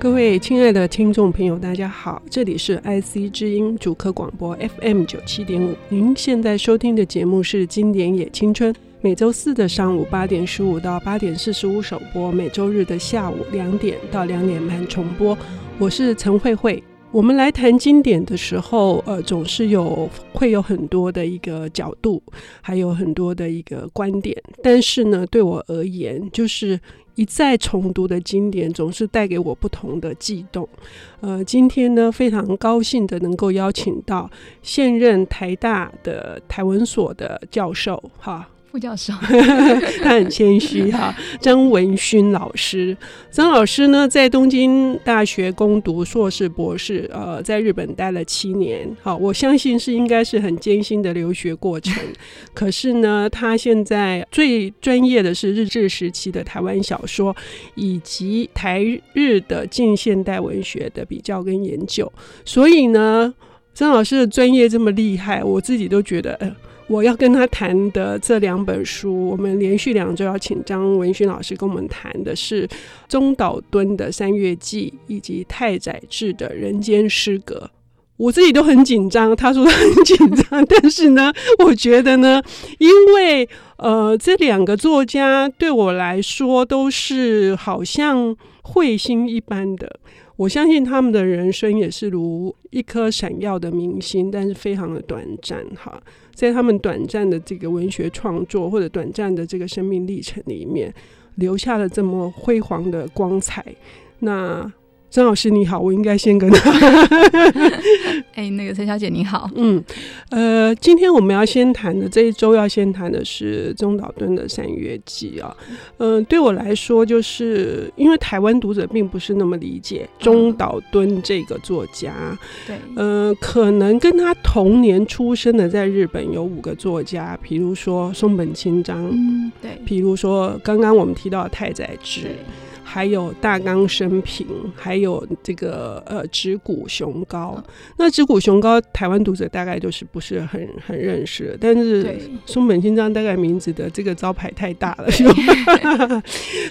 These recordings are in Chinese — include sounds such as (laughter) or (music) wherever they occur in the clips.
各位亲爱的听众朋友，大家好，这里是 IC 之音主客广播 FM 九七点五。您现在收听的节目是《经典也青春》，每周四的上午八点十五到八点四十五首播，每周日的下午两点到两点半重播。我是陈慧慧。我们来谈经典的时候，呃，总是有会有很多的一个角度，还有很多的一个观点。但是呢，对我而言，就是。一再重读的经典总是带给我不同的悸动。呃，今天呢，非常高兴的能够邀请到现任台大的台文所的教授，哈。副教授，(laughs) 他很谦虚哈。(laughs) 张文勋老师，张老师呢，在东京大学攻读硕士、博士，呃，在日本待了七年。好，我相信是应该是很艰辛的留学过程。(laughs) 可是呢，他现在最专业的是日治时期的台湾小说，以及台日的近现代文学的比较跟研究。所以呢，张老师的专业这么厉害，我自己都觉得。呃我要跟他谈的这两本书，我们连续两周要请张文勋老师跟我们谈的是中岛敦的《三月记》以及太宰治的《人间失格》。我自己都很紧张，他说他很紧张，但是呢，(laughs) 我觉得呢，因为呃，这两个作家对我来说都是好像彗星一般的。我相信他们的人生也是如一颗闪耀的明星，但是非常的短暂哈。在他们短暂的这个文学创作或者短暂的这个生命历程里面，留下了这么辉煌的光彩。那张老师你好，我应该先跟他。(laughs) 哎、欸，那个陈小姐你好。嗯，呃，今天我们要先谈的这一周要先谈的是中岛敦的《三月记》啊。嗯、呃，对我来说，就是因为台湾读者并不是那么理解中岛敦这个作家。对、嗯。呃，可能跟他同年出生的在日本有五个作家，比如说松本清张。嗯，对。比如说刚刚我们提到的太宰治。还有大冈生平，还有这个呃直谷雄高。嗯、那直谷雄高，台湾读者大概就是不是很很认识，但是松本清张大概名字的这个招牌太大了，(laughs)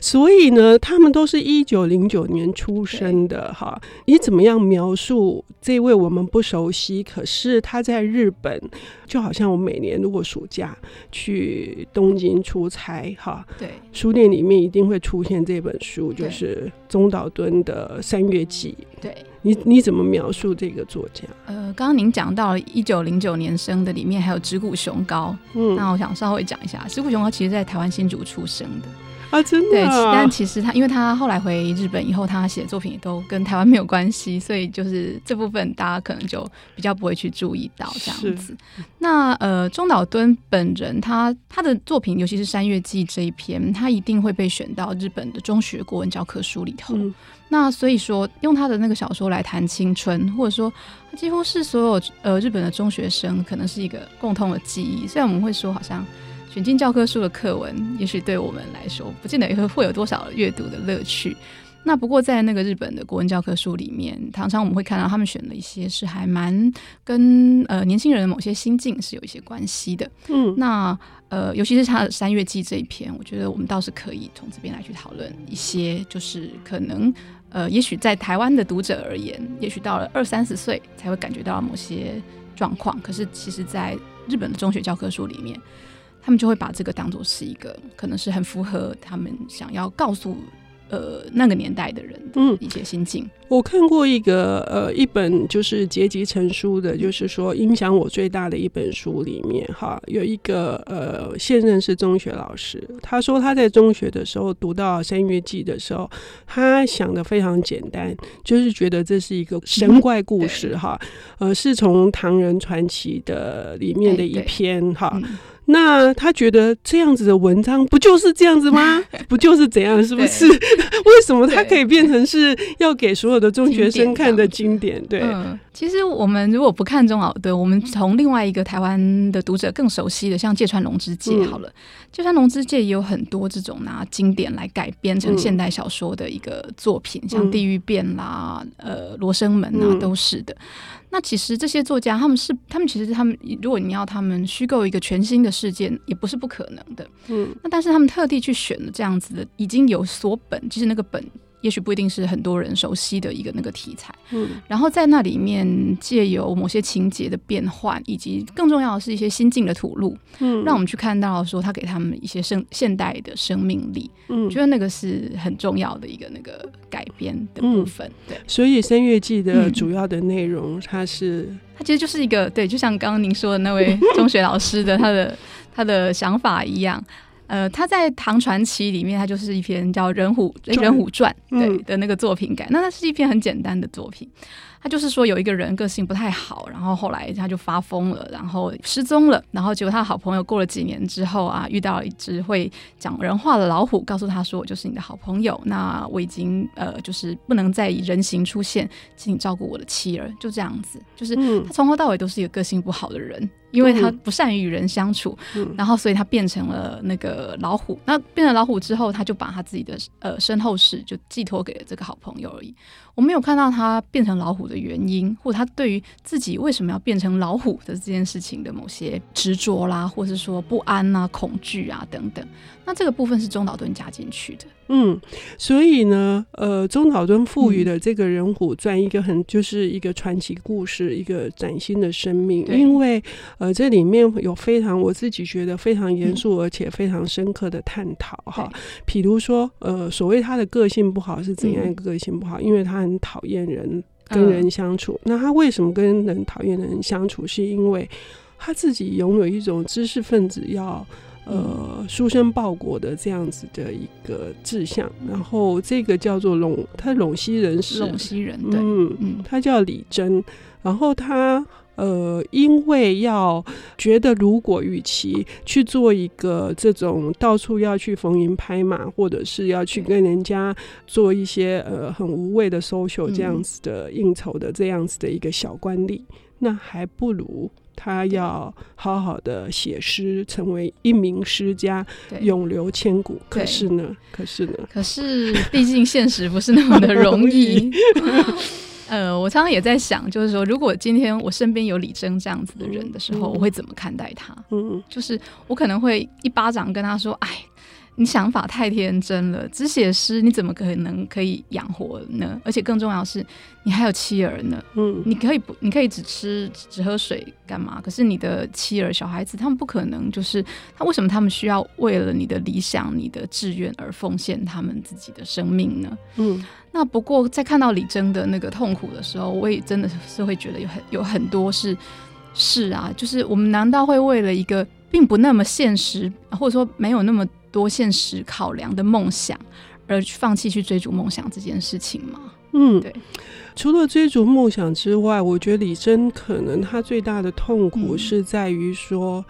所以呢，他们都是一九零九年出生的哈。你怎么样描述这位我们不熟悉，可是他在日本，就好像我每年如果暑假去东京出差哈，对，书店里面一定会出现这本书。就是中岛敦的《三月记》，对，你你怎么描述这个作家？呃，刚刚您讲到一九零九年生的，里面还有直谷雄高，嗯，那我想稍微讲一下，直谷雄高其实在台湾新竹出生的。(laughs) 啊，真的、啊。对，但其实他，因为他后来回日本以后，他写的作品也都跟台湾没有关系，所以就是这部分大家可能就比较不会去注意到这样子。那呃，中岛敦本人他他的作品，尤其是《山月记》这一篇，他一定会被选到日本的中学国文教科书里头。嗯、那所以说，用他的那个小说来谈青春，或者说，几乎是所有呃日本的中学生可能是一个共通的记忆。虽然我们会说好像。选进教科书的课文，也许对我们来说，不见得会会有多少阅读的乐趣。那不过在那个日本的国文教科书里面，常常我们会看到他们选了一些是还蛮跟呃年轻人的某些心境是有一些关系的。嗯，那呃，尤其是他的《三月记》这一篇，我觉得我们倒是可以从这边来去讨论一些，就是可能呃，也许在台湾的读者而言，也许到了二三十岁才会感觉到某些状况，可是其实在日本的中学教科书里面。他们就会把这个当作是一个，可能是很符合他们想要告诉呃那个年代的人的一些心境。嗯，我看过一个呃一本就是结集成书的，就是说影响我最大的一本书里面哈，有一个呃现任是中学老师，他说他在中学的时候读到《三月记》的时候，他想的非常简单，就是觉得这是一个神怪故事哈，呃是从唐人传奇的里面的一篇哈。嗯那他觉得这样子的文章不就是这样子吗？(laughs) 不就是怎样？是不是？(laughs) 为什么它可以变成是要给所有的中学生看的经典？对，嗯，其实我们如果不看中老的，我们从另外一个台湾的读者更熟悉的，像芥川龙之介好了，芥川龙之介也有很多这种拿经典来改编成现代小说的一个作品，像《地狱变》啦，呃，《罗生门》啊，都是的。那其实这些作家，他们是他们其实他们，如果你要他们虚构一个全新的事件，也不是不可能的。嗯，那但是他们特地去选了这样子的，已经有所本，就是那个本也许不一定是很多人熟悉的一个那个题材。嗯，然后在那里面借由某些情节的变换，以及更重要的是一些心境的吐露，嗯，让我们去看到说他给他们一些生现代的生命力。嗯，觉得那个是很重要的一个那个改编的部分。嗯、对，所以《声乐季》的主要的内容，它是它其实就是一个对，就像刚刚您说的那位中学老师的他的他的想法一样。呃，他在《唐传奇》里面，他就是一篇叫《人虎人虎传》对、嗯、的那个作品感。那它是一篇很简单的作品。他就是说有一个人个性不太好，然后后来他就发疯了，然后失踪了。然后结果他的好朋友过了几年之后啊，遇到一只会讲人话的老虎，告诉他说：“我就是你的好朋友。那我已经呃，就是不能再以人形出现，请你照顾我的妻儿。”就这样子，就是他从头到尾都是一个个性不好的人。因为他不善于与人相处，嗯、然后所以他变成了那个老虎。那变成老虎之后，他就把他自己的呃身后事就寄托给了这个好朋友而已。我没有看到他变成老虎的原因，或者他对于自己为什么要变成老虎的这件事情的某些执着啦，或是说不安啊、恐惧啊等等。那这个部分是中岛敦加进去的。嗯，所以呢，呃，中岛敦赋予的这个人虎传一个很就是一个传奇故事，一个崭新的生命。因为呃，这里面有非常我自己觉得非常严肃而且非常深刻的探讨哈。比如说，呃，所谓他的个性不好是怎样一个个性不好？因为他很讨厌人跟人相处。那他为什么跟人讨厌的人相处？是因为他自己拥有一种知识分子要。呃，书生报国的这样子的一个志向，然后这个叫做陇，他陇西人是陇西人，对，嗯，他叫李真，然后他呃，因为要觉得如果与其去做一个这种到处要去逢迎拍马，或者是要去跟人家做一些呃很无谓的 social 这样子的应酬的这样子的一个小官吏，那还不如。他要好好的写诗，成为一名诗家，永留千古。可是呢，可是呢，可是毕竟现实不是那么的容易。(laughs) (laughs) 呃，我常常也在想，就是说，如果今天我身边有李征这样子的人的时候，嗯、我会怎么看待他？嗯，就是我可能会一巴掌跟他说：“哎。”你想法太天真了，只写诗你怎么可能可以养活呢？而且更重要的是，你还有妻儿呢。嗯，你可以不，你可以只吃只喝水干嘛？可是你的妻儿小孩子，他们不可能就是他为什么他们需要为了你的理想、你的志愿而奉献他们自己的生命呢？嗯，那不过在看到李征的那个痛苦的时候，我也真的是会觉得有很有很多是是啊，就是我们难道会为了一个并不那么现实，或者说没有那么多现实考量的梦想，而放弃去追逐梦想这件事情吗？嗯，对。除了追逐梦想之外，我觉得李真可能他最大的痛苦是在于说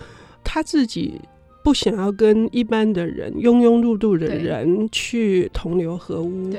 他自己。不想要跟一般的人、庸庸碌碌的人去同流合污，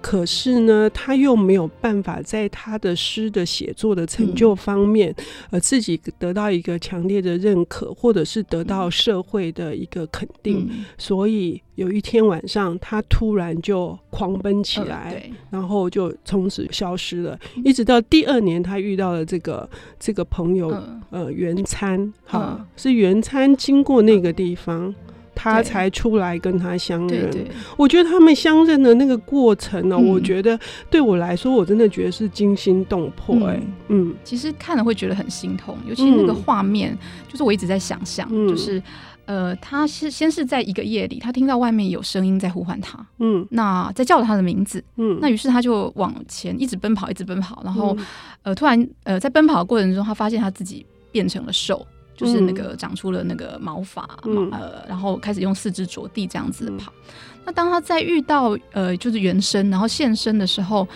可是呢，他又没有办法在他的诗的写作的成就方面，嗯、呃，自己得到一个强烈的认可，或者是得到社会的一个肯定，嗯、所以。有一天晚上，他突然就狂奔起来，呃、然后就从此消失了。一直到第二年，他遇到了这个这个朋友，呃，呃元参，哈、呃，是原参经过那个地方，呃、他才出来跟他相认。我觉得他们相认的那个过程呢、我觉得对我来说，我真的觉得是惊心动魄、欸。哎，嗯，其实看了会觉得很心痛，尤其那个画面，嗯、就是我一直在想象，嗯、就是。呃，他是先是在一个夜里，他听到外面有声音在呼唤他，嗯，那在叫他的名字，嗯，那于是他就往前一直奔跑，一直奔跑，然后，嗯、呃，突然，呃，在奔跑的过程中，他发现他自己变成了兽，就是那个长出了那个毛发，嗯、呃，然后开始用四肢着地这样子跑。嗯、那当他在遇到呃，就是原生，然后现身的时候，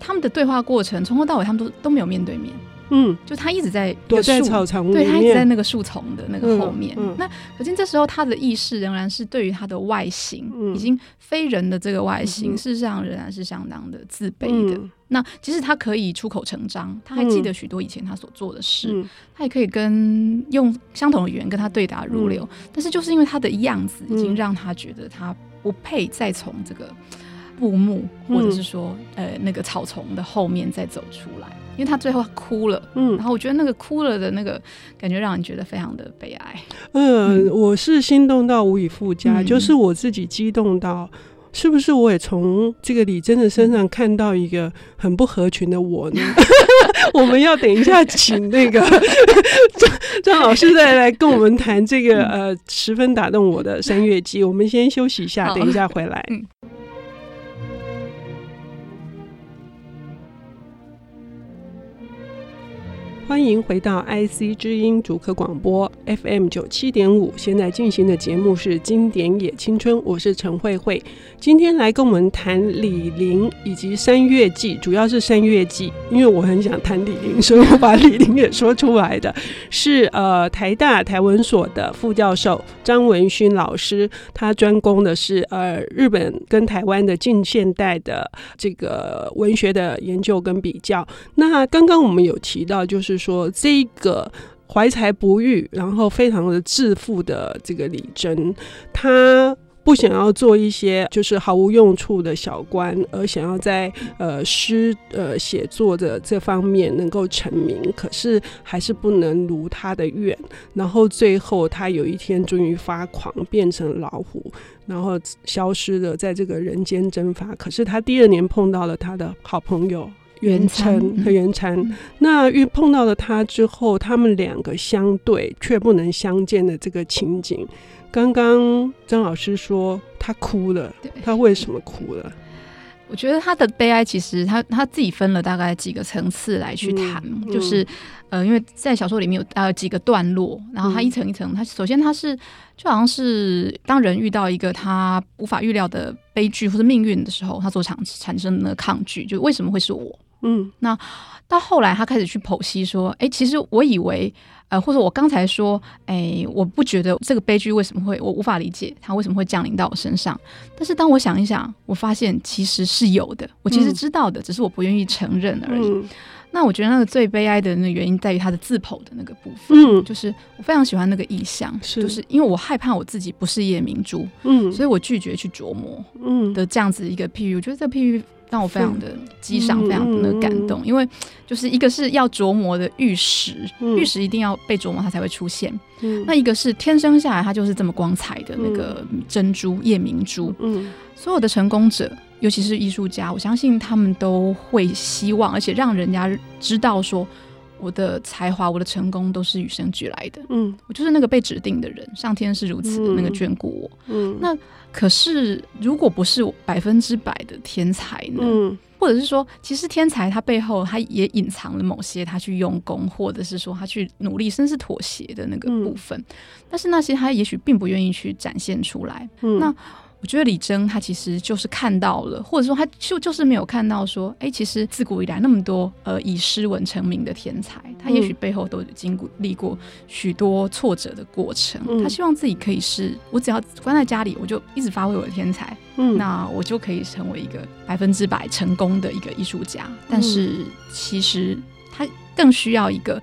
他们的对话过程从头到尾，他们都都没有面对面。嗯，就他一直在躲在草丛对，他一直在那个树丛的那个后面。嗯嗯、那可见这时候他的意识仍然是对于他的外形，嗯、已经非人的这个外形，嗯、事实上仍然是相当的自卑的。嗯、那即使他可以出口成章，他还记得许多以前他所做的事，嗯、他也可以跟用相同的语言跟他对答如流。嗯、但是就是因为他的样子，已经让他觉得他不配再从这个布幕，或者是说、嗯、呃那个草丛的后面再走出来。因为他最后哭了，嗯，然后我觉得那个哭了的那个感觉让人觉得非常的悲哀。嗯，我是心动到无以复加，嗯、就是我自己激动到是不是我也从这个李真的身上看到一个很不合群的我呢？(laughs) (laughs) 我们要等一下请那个 (laughs) 张张老师再来跟我们谈这个呃十分打动我的三月季。我们先休息一下，等一下回来。欢迎回到 IC 之音主客广播 FM 九七点五，现在进行的节目是《经典也青春》，我是陈慧慧。今天来跟我们谈李玲以及《山月记》，主要是《山月记》，因为我很想谈李玲，(laughs) 所以我把李玲也说出来的。是呃，台大台文所的副教授张文勋老师，他专攻的是呃日本跟台湾的近现代的这个文学的研究跟比较。那刚刚我们有提到，就是。说，这个怀才不遇，然后非常的自负的这个李禛，他不想要做一些就是毫无用处的小官，而想要在呃诗呃写作的这方面能够成名，可是还是不能如他的愿。然后最后他有一天终于发狂，变成老虎，然后消失了，在这个人间蒸发。可是他第二年碰到了他的好朋友。元稹和元稹，嗯、那遇碰到了他之后，他们两个相对却不能相见的这个情景，刚刚张老师说他哭了，他为什么哭了？我觉得他的悲哀其实他他自己分了大概几个层次来去谈，嗯、就是呃，因为在小说里面有呃几个段落，然后他一层一层，他首先他是就好像是当人遇到一个他无法预料的悲剧或者命运的时候，他所产产生的抗拒，就为什么会是我？嗯，那到后来他开始去剖析说，哎、欸，其实我以为，呃，或者我刚才说，哎、欸，我不觉得这个悲剧为什么会，我无法理解它为什么会降临到我身上。但是当我想一想，我发现其实是有的，我其实知道的，嗯、只是我不愿意承认而已。嗯、那我觉得那个最悲哀的那个原因在于他的自剖的那个部分，嗯，就是我非常喜欢那个意象，是就是因为我害怕我自己不是夜明珠，嗯，所以我拒绝去琢磨，嗯的这样子一个譬喻，我觉得这个譬喻。让我非常的激赏，非常的感动，因为就是一个是要琢磨的玉石，玉石一定要被琢磨，它才会出现。那一个是天生下来它就是这么光彩的那个珍珠夜明珠。所有的成功者，尤其是艺术家，我相信他们都会希望，而且让人家知道说。我的才华，我的成功都是与生俱来的。嗯，我就是那个被指定的人，上天是如此的那个眷顾我。嗯，那可是如果不是百分之百的天才呢？嗯，或者是说，其实天才他背后他也隐藏了某些他去用功，或者是说他去努力，甚至妥协的那个部分。嗯，但是那些他也许并不愿意去展现出来。嗯，那。我觉得李征他其实就是看到了，或者说他就就是没有看到说，哎、欸，其实自古以来那么多呃以诗文成名的天才，他也许背后都经历过许多挫折的过程。嗯、他希望自己可以是，我只要关在家里，我就一直发挥我的天才，嗯，那我就可以成为一个百分之百成功的一个艺术家。但是其实他更需要一个。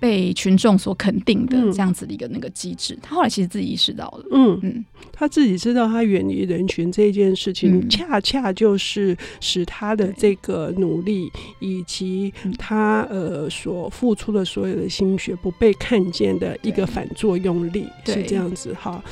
被群众所肯定的这样子的一个那个机制，嗯、他后来其实自己意识到了，嗯。嗯，他自己知道他远离人群这件事情，嗯、恰恰就是使他的这个努力以及他呃所付出的所有的心血不被看见的一个反作用力，是这样子哈。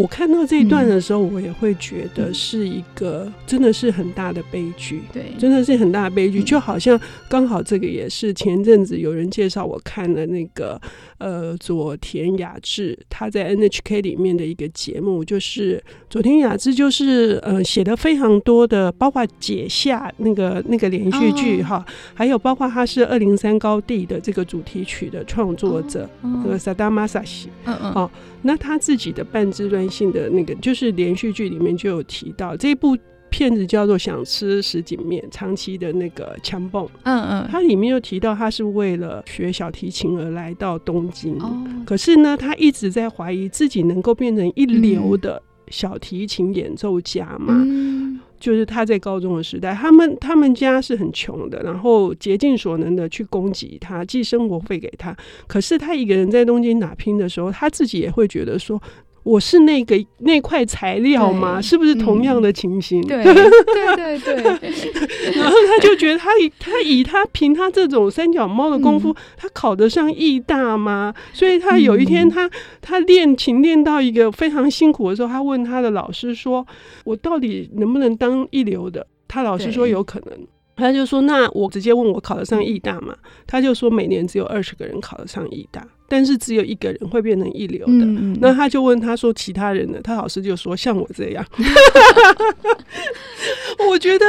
我看到这一段的时候，我也会觉得是一个真的是很大的悲剧，对，真的是很大的悲剧。就好像刚好这个也是前阵子有人介绍我看了那个呃佐田雅志他在 NHK 里面的一个节目，就是佐田雅志就是呃写的非常多的，包括解下那个那个连续剧哈，还有包括他是二零三高地的这个主题曲的创作者，这个萨达玛萨西，嗯嗯，好，那他自己的半自传性的那个就是连续剧里面就有提到，这部片子叫做《想吃什锦面》，长期的那个枪蹦，嗯嗯，它里面又提到他是为了学小提琴而来到东京，哦、可是呢，他一直在怀疑自己能够变成一流的小提琴演奏家嘛。嗯。就是他在高中的时代，他们他们家是很穷的，然后竭尽所能的去供给他，寄生活费给他。可是他一个人在东京打拼的时候，他自己也会觉得说，我是那个那块材料吗？是不是同样的情形？嗯、对对对对。(laughs) (laughs) 然后他就觉得他以他以他凭他这种三脚猫的功夫，嗯、他考得上艺大吗？所以他有一天他、嗯、他练琴练到一个非常辛苦的时候，他问他的老师说：“我到底能不能当一流的？”他老师说：“有可能。”他就说：“那我直接问我考得上艺大吗？”他就说：“每年只有二十个人考得上艺大。”但是只有一个人会变成一流的，嗯、那他就问他说：“其他人呢？”他老师就说：“像我这样。(laughs) ”我觉得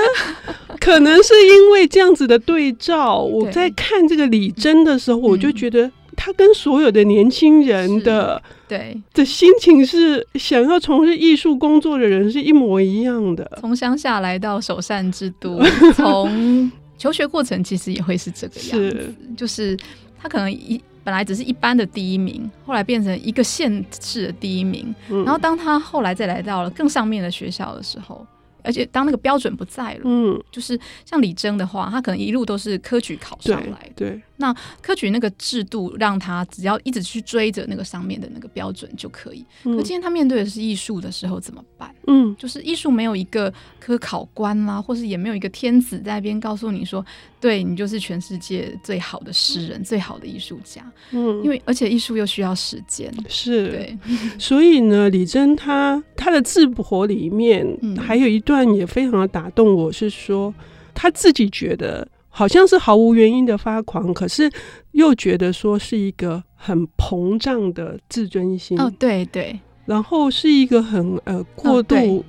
可能是因为这样子的对照，我在看这个李真的时候，我就觉得他跟所有的年轻人的对的心情是想要从事艺术工作的人是一模一样的。从乡下来到首善之都，(laughs) 从求学过程其实也会是这个样子，是就是他可能一。本来只是一般的第一名，后来变成一个县市的第一名。嗯、然后当他后来再来到了更上面的学校的时候，而且当那个标准不在了，嗯，就是像李征的话，他可能一路都是科举考上来的。对，那科举那个制度让他只要一直去追着那个上面的那个标准就可以。嗯、可今天他面对的是艺术的时候怎么办？嗯，就是艺术没有一个科考官啦、啊，或是也没有一个天子在那边告诉你说，对你就是全世界最好的诗人、嗯、最好的艺术家。嗯，因为而且艺术又需要时间。是，对，(laughs) 所以呢，李真他他的智博里面还有一。段也非常的打动我，是说他自己觉得好像是毫无原因的发狂，可是又觉得说是一个很膨胀的自尊心。哦，对对，然后是一个很呃过度、哦、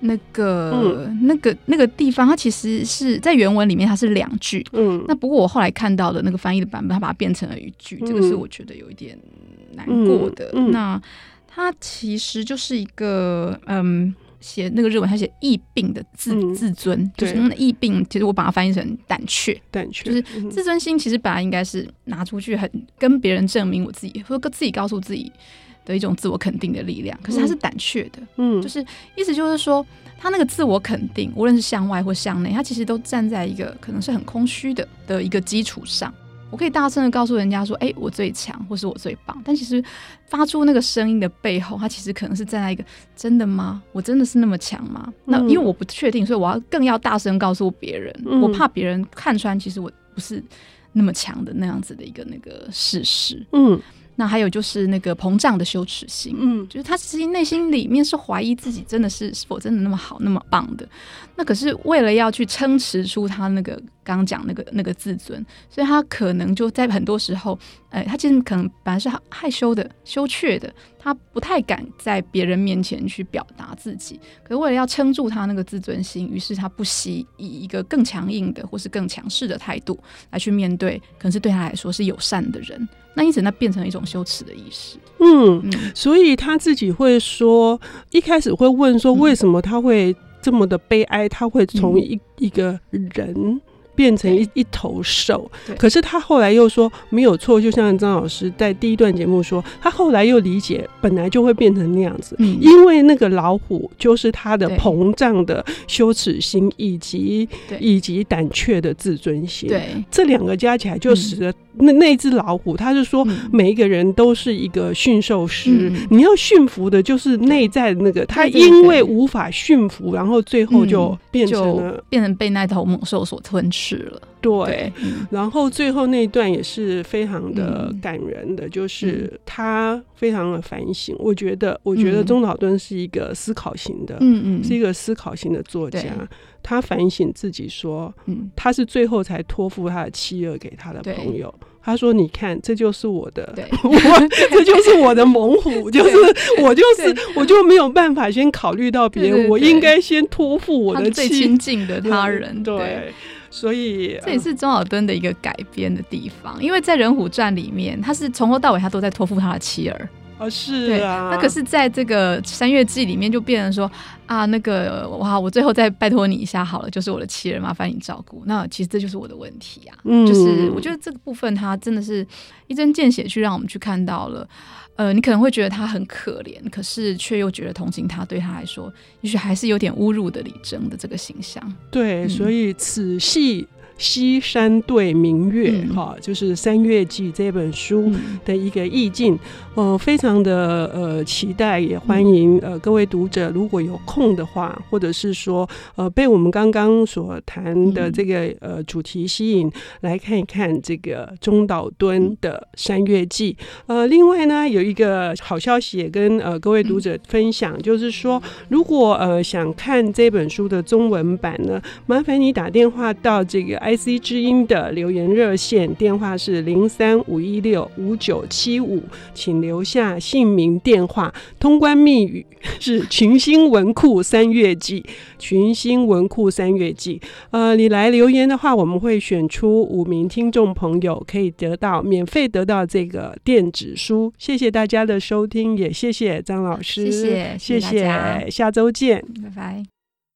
那个、嗯、那个那个地方，它其实是在原文里面它是两句，嗯，那不过我后来看到的那个翻译的版本，它把它变成了一句，嗯、这个是我觉得有一点难过的。那它其实就是一个嗯。写那个日文，他写疫病的自、嗯、自尊，就是那疫病。其实我把它翻译成胆怯，胆怯就是自尊心。其实本来应该是拿出去很跟别人证明我自己，或者自己告诉自己的一种自我肯定的力量。可是他是胆怯的，嗯，就是意思就是说，他那个自我肯定，无论是向外或向内，他其实都站在一个可能是很空虚的的一个基础上。我可以大声的告诉人家说：“哎、欸，我最强，或是我最棒。”但其实发出那个声音的背后，他其实可能是站在一个“真的吗？我真的是那么强吗？”嗯、那因为我不确定，所以我要更要大声告诉别人，嗯、我怕别人看穿，其实我不是那么强的那样子的一个那个事实。嗯。那还有就是那个膨胀的羞耻心，嗯，就是他其实内心里面是怀疑自己真的是是否真的那么好那么棒的，那可是为了要去撑持出他那个刚刚讲那个那个自尊，所以他可能就在很多时候，呃，他其实可能本来是害羞的、羞怯的，他不太敢在别人面前去表达自己，可是为了要撑住他那个自尊心，于是他不惜以一个更强硬的或是更强势的态度来去面对，可能是对他来说是友善的人。那因此，那变成一种羞耻的意识。嗯，嗯，所以他自己会说，一开始会问说，为什么他会这么的悲哀？他会从一一个人。变成一一头兽，可是他后来又说没有错，就像张老师在第一段节目说，他后来又理解本来就会变成那样子，嗯、因为那个老虎就是他的膨胀的羞耻心以及以及胆怯的自尊心，对，这两个加起来就使得那那只老虎，他就说每一个人都是一个驯兽师，嗯、你要驯服的就是内在的那个，他因为无法驯服，然后最后就变成了、嗯、变成被那头猛兽所吞噬。了，对，嗯、然后最后那一段也是非常的感人的，嗯、就是他非常的反省。嗯、我觉得，我觉得中岛敦是一个思考型的，嗯嗯，是一个思考型的作家。嗯、他反省自己说，嗯，他是最后才托付他的妻儿给他的朋友。他说：“你看，这就是我的，对。(laughs) 我这就是我的猛虎，(laughs) 就是我就是我就没有办法先考虑到别人，我应该先托付我的最亲近的他人，对。对”所以这也是中岛敦的一个改编的地方，因为在《人虎传》里面，他是从头到尾他都在托付他的妻儿。哦，是啊。那可是在这个《三月记》里面，就变成说啊，那个哇，我最后再拜托你一下好了，就是我的妻儿，麻烦你照顾。那其实这就是我的问题啊。嗯，就是我觉得这个部分，他真的是一针见血去让我们去看到了。呃，你可能会觉得他很可怜，可是却又觉得同情他，对他来说，也许还是有点侮辱的李征的这个形象。对，嗯、所以此戏西山对明月》哈、嗯，就是《山月记》这本书的一个意境，呃，非常的呃期待，也欢迎呃各位读者如果有空的话，或者是说呃被我们刚刚所谈的这个呃主题吸引，来看一看这个中岛敦的《山月记》。呃，另外呢，有一个好消息也跟呃各位读者分享，就是说如果呃想看这本书的中文版呢，麻烦你打电话到这个 IC 之音的留言热线，电话是零三五一六五九七五，请留下姓名、电话，通关密语是群星文库三月季，群星文库三月季。呃，你来留言的话，我们会选出五名听众朋友，可以得到免费得到这个电子书。谢谢大家的收听，也谢谢张老师，谢谢，谢谢，谢谢，下周见，拜拜。